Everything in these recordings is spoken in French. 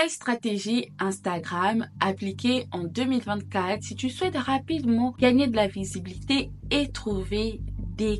Quelle stratégie Instagram appliquée en 2024 si tu souhaites rapidement gagner de la visibilité et trouver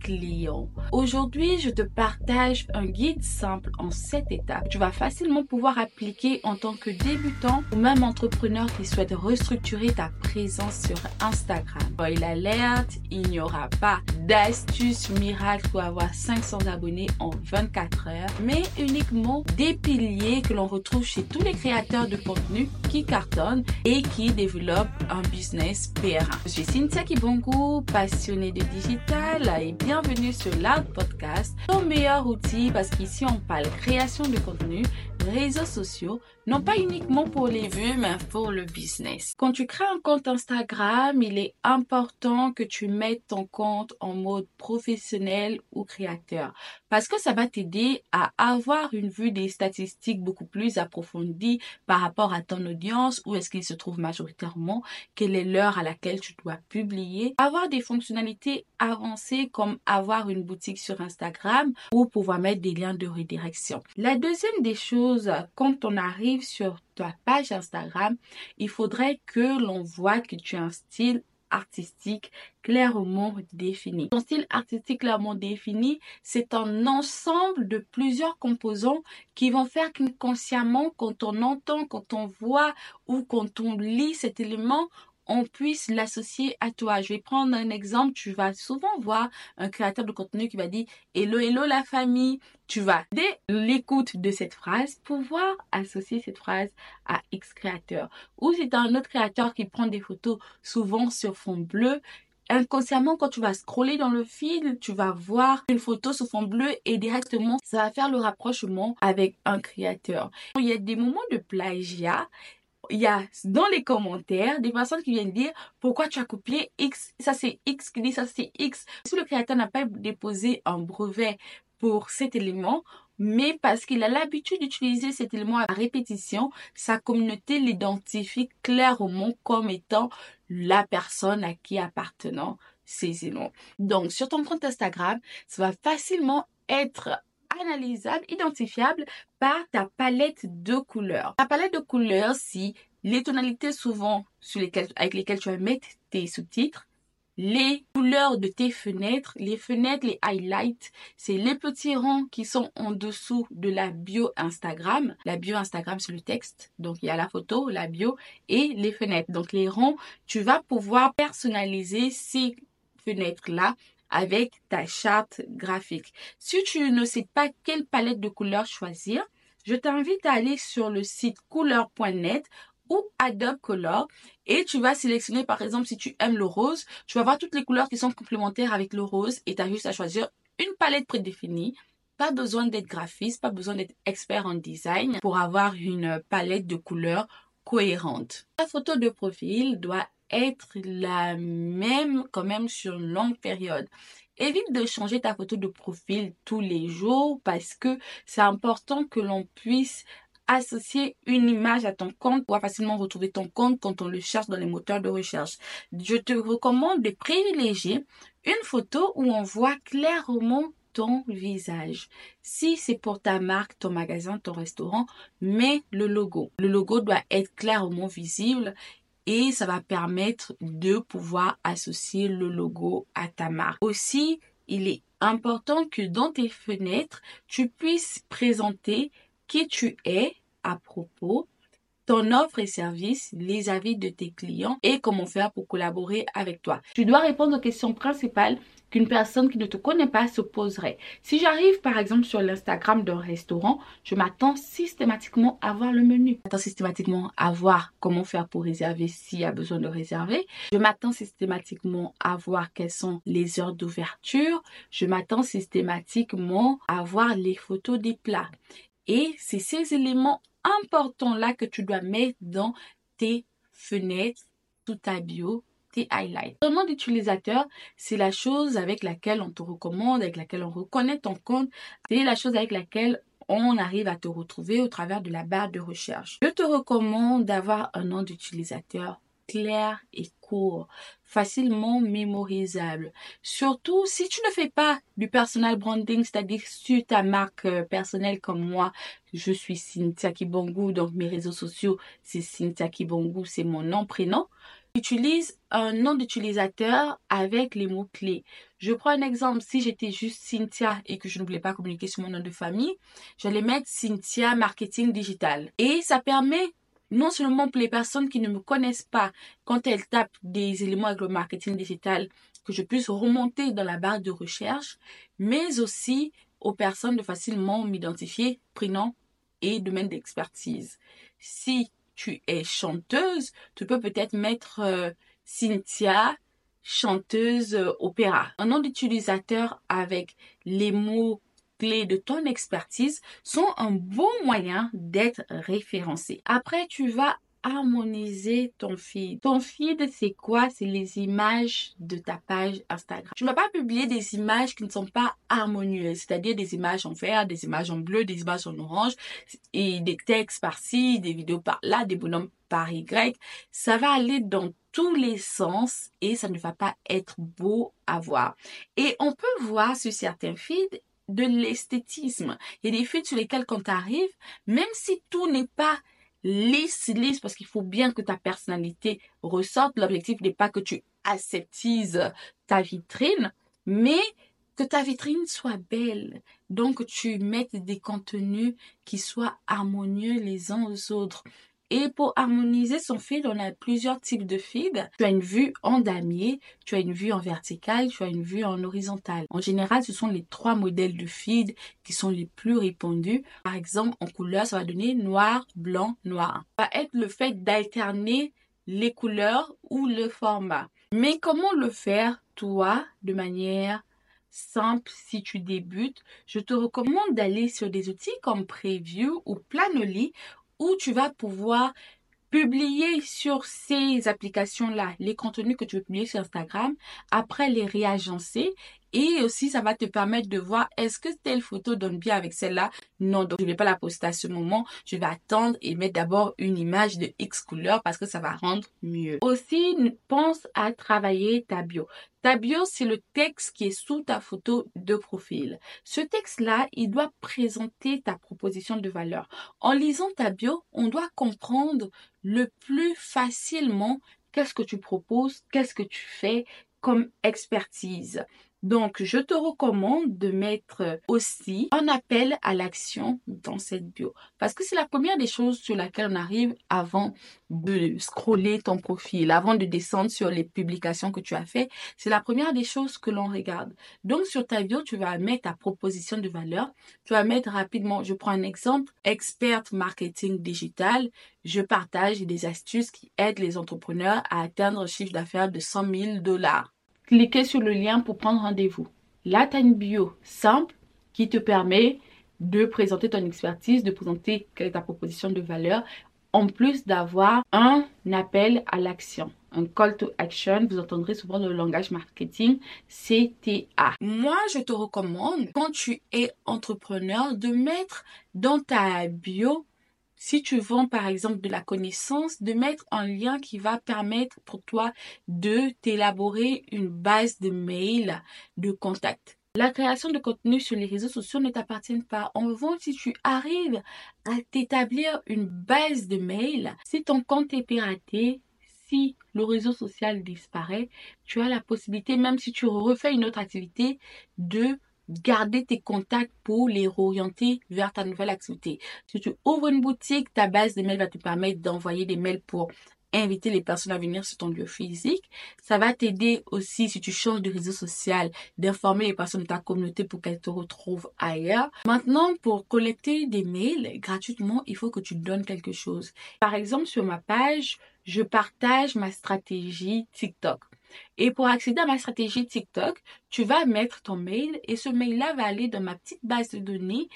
clients. Aujourd'hui, je te partage un guide simple en 7 étapes. Tu vas facilement pouvoir appliquer en tant que débutant ou même entrepreneur qui souhaite restructurer ta présence sur Instagram. Il alerte, il n'y aura pas d'astuces miracles pour avoir 500 abonnés en 24 heures, mais uniquement des piliers que l'on retrouve chez tous les créateurs de contenu qui cartonnent et qui développent un business PR1. Je suis Cynthia Kibongo, passionnée de digital bienvenue sur l'Art Podcast, ton meilleur outil parce qu'ici on parle création de contenu, réseaux sociaux, non pas uniquement pour les vues, mais pour le business. Quand tu crées un compte Instagram, il est important que tu mettes ton compte en mode professionnel ou créateur parce que ça va t'aider à avoir une vue des statistiques beaucoup plus approfondie par rapport à ton audience, où est-ce qu'il se trouve majoritairement, quelle est l'heure à laquelle tu dois publier, avoir des fonctionnalités avancées comme avoir une boutique sur Instagram ou pouvoir mettre des liens de redirection. La deuxième des choses, quand on arrive sur ta page Instagram, il faudrait que l'on voit que tu as un style artistique clairement défini. Ton style artistique clairement défini, c'est un ensemble de plusieurs composants qui vont faire qu'inconsciemment, quand on entend, quand on voit ou quand on lit cet élément, on puisse l'associer à toi. Je vais prendre un exemple. Tu vas souvent voir un créateur de contenu qui va dire Hello, hello la famille. Tu vas, dès l'écoute de cette phrase, pouvoir associer cette phrase à X créateur. Ou si tu un autre créateur qui prend des photos souvent sur fond bleu, inconsciemment, quand tu vas scroller dans le fil, tu vas voir une photo sur fond bleu et directement, ça va faire le rapprochement avec un créateur. Il y a des moments de plagiat il y a dans les commentaires des personnes qui viennent dire pourquoi tu as copié X, ça c'est X qui dit ça c'est X. Si le créateur n'a pas déposé un brevet pour cet élément, mais parce qu'il a l'habitude d'utiliser cet élément à répétition, sa communauté l'identifie clairement comme étant la personne à qui appartenant ces éléments. Donc, sur ton compte Instagram, ça va facilement être analysable, identifiable par ta palette de couleurs. Ta palette de couleurs, si les tonalités souvent sur lesquelles, avec lesquelles tu vas mettre tes sous-titres, les couleurs de tes fenêtres, les fenêtres, les highlights, c'est les petits ronds qui sont en dessous de la bio Instagram. La bio Instagram, c'est le texte. Donc, il y a la photo, la bio et les fenêtres. Donc, les ronds, tu vas pouvoir personnaliser ces fenêtres-là avec ta charte graphique. Si tu ne sais pas quelle palette de couleurs choisir, je t'invite à aller sur le site couleur.net ou Adobe Color et tu vas sélectionner par exemple si tu aimes le rose, tu vas voir toutes les couleurs qui sont complémentaires avec le rose et tu as juste à choisir une palette prédéfinie. Pas besoin d'être graphiste, pas besoin d'être expert en design pour avoir une palette de couleurs cohérente. La photo de profil doit être la même quand même sur une longue période. Évite de changer ta photo de profil tous les jours parce que c'est important que l'on puisse associer une image à ton compte pour facilement retrouver ton compte quand on le cherche dans les moteurs de recherche. Je te recommande de privilégier une photo où on voit clairement ton visage. Si c'est pour ta marque, ton magasin, ton restaurant, mets le logo. Le logo doit être clairement visible et ça va permettre de pouvoir associer le logo à ta marque. Aussi, il est important que dans tes fenêtres, tu puisses présenter qui tu es à propos, ton offre et service, les avis de tes clients et comment faire pour collaborer avec toi. Tu dois répondre aux questions principales qu'une personne qui ne te connaît pas se poserait. Si j'arrive par exemple sur l'Instagram d'un restaurant, je m'attends systématiquement à voir le menu. Je m'attends systématiquement à voir comment faire pour réserver s'il y a besoin de réserver. Je m'attends systématiquement à voir quelles sont les heures d'ouverture. Je m'attends systématiquement à voir les photos des plats. Et c'est ces éléments importants-là que tu dois mettre dans tes fenêtres, tout ta bio, highlights. Ton nom d'utilisateur, c'est la chose avec laquelle on te recommande, avec laquelle on reconnaît ton compte. C'est la chose avec laquelle on arrive à te retrouver au travers de la barre de recherche. Je te recommande d'avoir un nom d'utilisateur clair et court, facilement mémorisable. Surtout si tu ne fais pas du personal branding, c'est-à-dire sur ta marque euh, personnelle comme moi, je suis Cynthia Kibongu, donc mes réseaux sociaux, c'est Cynthia Kibongu, c'est mon nom, prénom. Utilise un nom d'utilisateur avec les mots-clés. Je prends un exemple. Si j'étais juste Cynthia et que je ne voulais pas communiquer sur mon nom de famille, j'allais mettre Cynthia Marketing Digital. Et ça permet non seulement pour les personnes qui ne me connaissent pas, quand elles tapent des éléments avec le marketing digital, que je puisse remonter dans la barre de recherche, mais aussi aux personnes de facilement m'identifier, prénom et domaine d'expertise. Si tu es chanteuse, tu peux peut-être mettre euh, Cynthia, chanteuse euh, opéra. Un nom d'utilisateur avec les mots clés de ton expertise sont un bon moyen d'être référencé. Après, tu vas harmoniser ton feed. Ton feed, c'est quoi? C'est les images de ta page Instagram. Tu ne vas pas publier des images qui ne sont pas harmonieuses, c'est-à-dire des images en vert, des images en bleu, des images en orange, et des textes par-ci, des vidéos par-là, des bonhommes par Y. Ça va aller dans tous les sens et ça ne va pas être beau à voir. Et on peut voir sur certains feeds de l'esthétisme. Il y a des feeds sur lesquels quand tu même si tout n'est pas lisse, lisse, parce qu'il faut bien que ta personnalité ressorte. L'objectif n'est pas que tu aseptises ta vitrine, mais que ta vitrine soit belle. Donc, tu mettes des contenus qui soient harmonieux les uns aux autres. Et pour harmoniser son feed, on a plusieurs types de feed. Tu as une vue en damier, tu as une vue en verticale, tu as une vue en horizontale. En général, ce sont les trois modèles de feed qui sont les plus répandus. Par exemple, en couleur, ça va donner noir, blanc, noir. Ça va être le fait d'alterner les couleurs ou le format. Mais comment le faire, toi, de manière simple si tu débutes, je te recommande d'aller sur des outils comme Preview ou Planoly où tu vas pouvoir publier sur ces applications-là les contenus que tu veux publier sur Instagram, après les réagencer et aussi, ça va te permettre de voir est-ce que telle photo donne bien avec celle-là? Non, donc je ne vais pas la poster à ce moment. Je vais attendre et mettre d'abord une image de X couleur parce que ça va rendre mieux. Aussi, pense à travailler ta bio. Ta bio, c'est le texte qui est sous ta photo de profil. Ce texte-là, il doit présenter ta proposition de valeur. En lisant ta bio, on doit comprendre le plus facilement qu'est-ce que tu proposes, qu'est-ce que tu fais comme expertise. Donc, je te recommande de mettre aussi un appel à l'action dans cette bio. Parce que c'est la première des choses sur laquelle on arrive avant de scroller ton profil, avant de descendre sur les publications que tu as fait. C'est la première des choses que l'on regarde. Donc, sur ta bio, tu vas mettre ta proposition de valeur. Tu vas mettre rapidement, je prends un exemple, expert marketing digital. Je partage des astuces qui aident les entrepreneurs à atteindre un chiffre d'affaires de 100 000 dollars cliquez sur le lien pour prendre rendez-vous. Là, tu as une bio simple qui te permet de présenter ton expertise, de présenter quelle est ta proposition de valeur, en plus d'avoir un appel à l'action, un call to action. Vous entendrez souvent le langage marketing CTA. Moi, je te recommande, quand tu es entrepreneur, de mettre dans ta bio si tu vends par exemple de la connaissance, de mettre un lien qui va permettre pour toi de t'élaborer une base de mail de contact. La création de contenu sur les réseaux sociaux ne t'appartient pas. En revanche, si tu arrives à t'établir une base de mail, si ton compte est piraté, si le réseau social disparaît, tu as la possibilité, même si tu refais une autre activité, de garder tes contacts pour les réorienter vers ta nouvelle activité. Si tu ouvres une boutique, ta base de mails va te permettre d'envoyer des mails pour inviter les personnes à venir sur ton lieu physique. Ça va t'aider aussi si tu changes de réseau social, d'informer les personnes de ta communauté pour qu'elles te retrouvent ailleurs. Maintenant, pour collecter des mails gratuitement, il faut que tu donnes quelque chose. Par exemple, sur ma page, je partage ma stratégie TikTok. Et pour accéder à ma stratégie TikTok, tu vas mettre ton mail et ce mail-là va aller dans ma petite base de données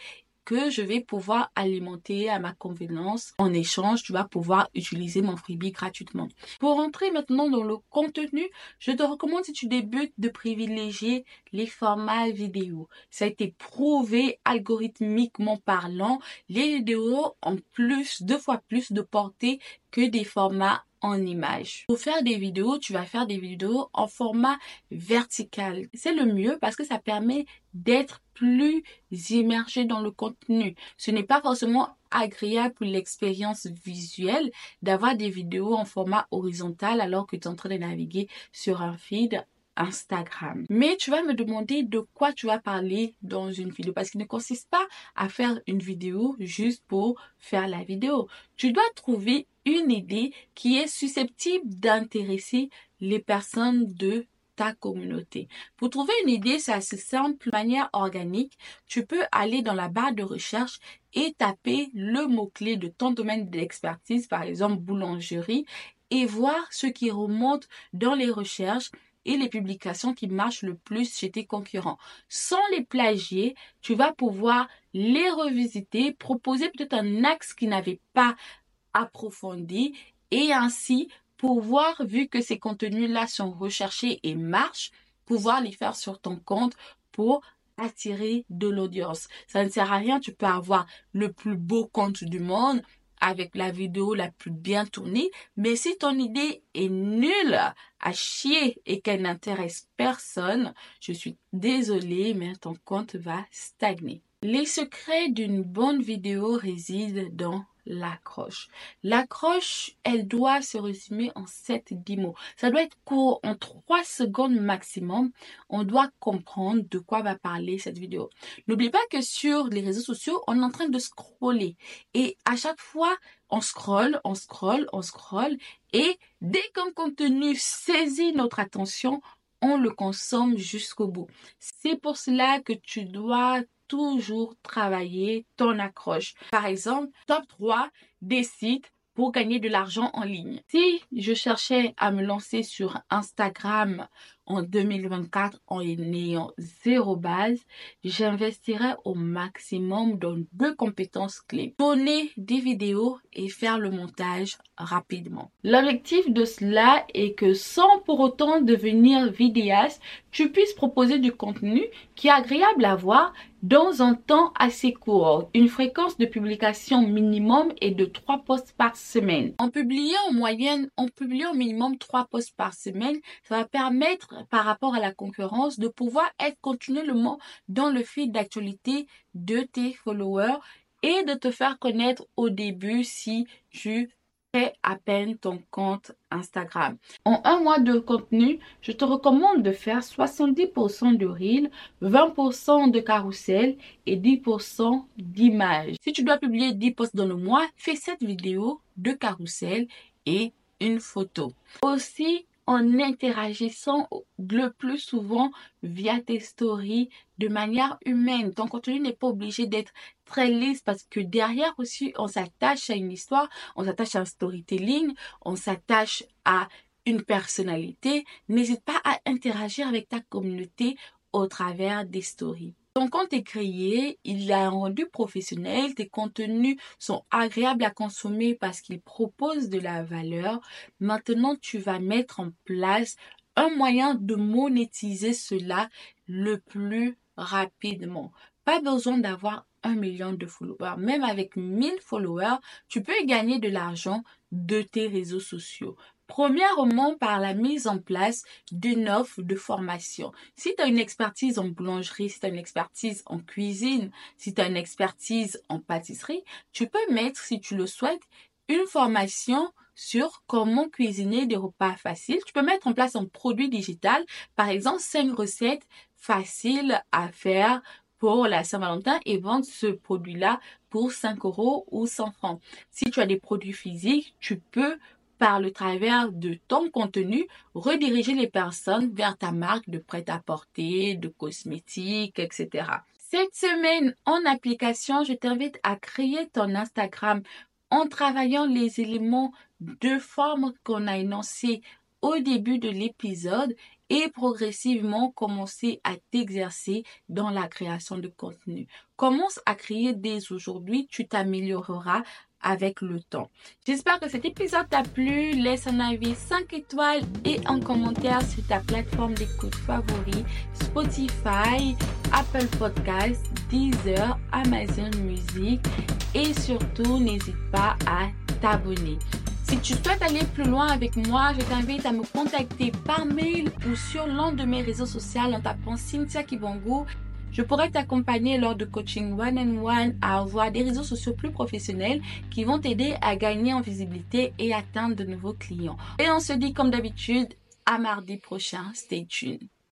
que je vais pouvoir alimenter à ma convenance. En échange, tu vas pouvoir utiliser mon freebie gratuitement. Pour entrer maintenant dans le contenu, je te recommande si tu débutes de privilégier les formats vidéo. Ça a été prouvé algorithmiquement parlant. Les vidéos ont plus, deux fois plus de portée que des formats en images. Pour faire des vidéos, tu vas faire des vidéos en format vertical. C'est le mieux parce que ça permet d'être plus immergé dans le contenu. Ce n'est pas forcément agréable pour l'expérience visuelle d'avoir des vidéos en format horizontal alors que tu es en train de naviguer sur un feed Instagram. Mais tu vas me demander de quoi tu vas parler dans une vidéo parce qu'il ne consiste pas à faire une vidéo juste pour faire la vidéo. Tu dois trouver une idée qui est susceptible d'intéresser les personnes de ta communauté. Pour trouver une idée, c'est assez simple, de manière organique. Tu peux aller dans la barre de recherche et taper le mot-clé de ton domaine d'expertise, par exemple boulangerie, et voir ce qui remonte dans les recherches et les publications qui marchent le plus chez tes concurrents. Sans les plagier, tu vas pouvoir les revisiter, proposer peut-être un axe qui n'avait pas approfondi et ainsi pouvoir, vu que ces contenus-là sont recherchés et marchent, pouvoir les faire sur ton compte pour attirer de l'audience. Ça ne sert à rien, tu peux avoir le plus beau compte du monde, avec la vidéo la plus bien tournée, mais si ton idée est nulle à chier et qu'elle n'intéresse personne, je suis désolée, mais ton compte va stagner. Les secrets d'une bonne vidéo résident dans l'accroche. L'accroche, elle doit se résumer en 7-10 mots. Ça doit être court, en 3 secondes maximum. On doit comprendre de quoi va parler cette vidéo. N'oublie pas que sur les réseaux sociaux, on est en train de scroller. Et à chaque fois, on scrolle, on scrolle, on scrolle. Et dès qu'un contenu saisit notre attention, on le consomme jusqu'au bout. C'est pour cela que tu dois toujours travailler ton accroche. Par exemple, top 3 des sites pour gagner de l'argent en ligne. Si je cherchais à me lancer sur Instagram en 2024 en ayant zéro base, j'investirais au maximum dans deux compétences clés. Tourner des vidéos et faire le montage rapidement. L'objectif de cela est que sans pour autant devenir vidéaste, tu puisses proposer du contenu qui est agréable à voir dans un temps assez court. Une fréquence de publication minimum est de 3 posts par semaine. En publiant en moyenne, en publiant au minimum 3 posts par semaine, ça va permettre par rapport à la concurrence de pouvoir être continuellement dans le fil d'actualité de tes followers et de te faire connaître au début si tu fais à peine ton compte Instagram. En un mois de contenu, je te recommande de faire 70% de reel, 20% de carrousel et 10% d'images. Si tu dois publier 10 posts dans le mois, fais cette vidéo de carrousel et une photo. Aussi, en interagissant le plus souvent via tes stories de manière humaine. Ton contenu n'est pas obligé d'être très lisse parce que derrière aussi, on s'attache à une histoire, on s'attache à un storytelling, on s'attache à une personnalité. N'hésite pas à interagir avec ta communauté au travers des stories. Ton compte est créé, il a un rendu professionnel, tes contenus sont agréables à consommer parce qu'ils proposent de la valeur. Maintenant, tu vas mettre en place un moyen de monétiser cela le plus rapidement. Pas besoin d'avoir un million de followers. Même avec 1000 followers, tu peux gagner de l'argent de tes réseaux sociaux. Premièrement, par la mise en place d'une offre de formation. Si tu as une expertise en boulangerie, si tu as une expertise en cuisine, si tu as une expertise en pâtisserie, tu peux mettre, si tu le souhaites, une formation sur comment cuisiner des repas faciles. Tu peux mettre en place un produit digital, par exemple, 5 recettes faciles à faire pour la Saint-Valentin et vendre ce produit-là pour 5 euros ou 100 francs. Si tu as des produits physiques, tu peux par le travers de ton contenu, rediriger les personnes vers ta marque de prêt-à-porter, de cosmétiques, etc. Cette semaine en application, je t'invite à créer ton Instagram en travaillant les éléments de forme qu'on a énoncés au début de l'épisode et progressivement commencer à t'exercer dans la création de contenu. Commence à créer dès aujourd'hui, tu t'amélioreras avec le temps. J'espère que cet épisode t'a plu. Laisse un avis 5 étoiles et un commentaire sur ta plateforme d'écoute favori, Spotify, Apple Podcasts, Deezer, Amazon Music et surtout n'hésite pas à t'abonner. Si tu souhaites aller plus loin avec moi, je t'invite à me contacter par mail ou sur l'un de mes réseaux sociaux en tapant Cynthia Kibongo. Je pourrais t'accompagner lors de coaching one-on-one à avoir des réseaux sociaux plus professionnels qui vont t'aider à gagner en visibilité et atteindre de nouveaux clients. Et on se dit comme d'habitude à mardi prochain. Stay tuned.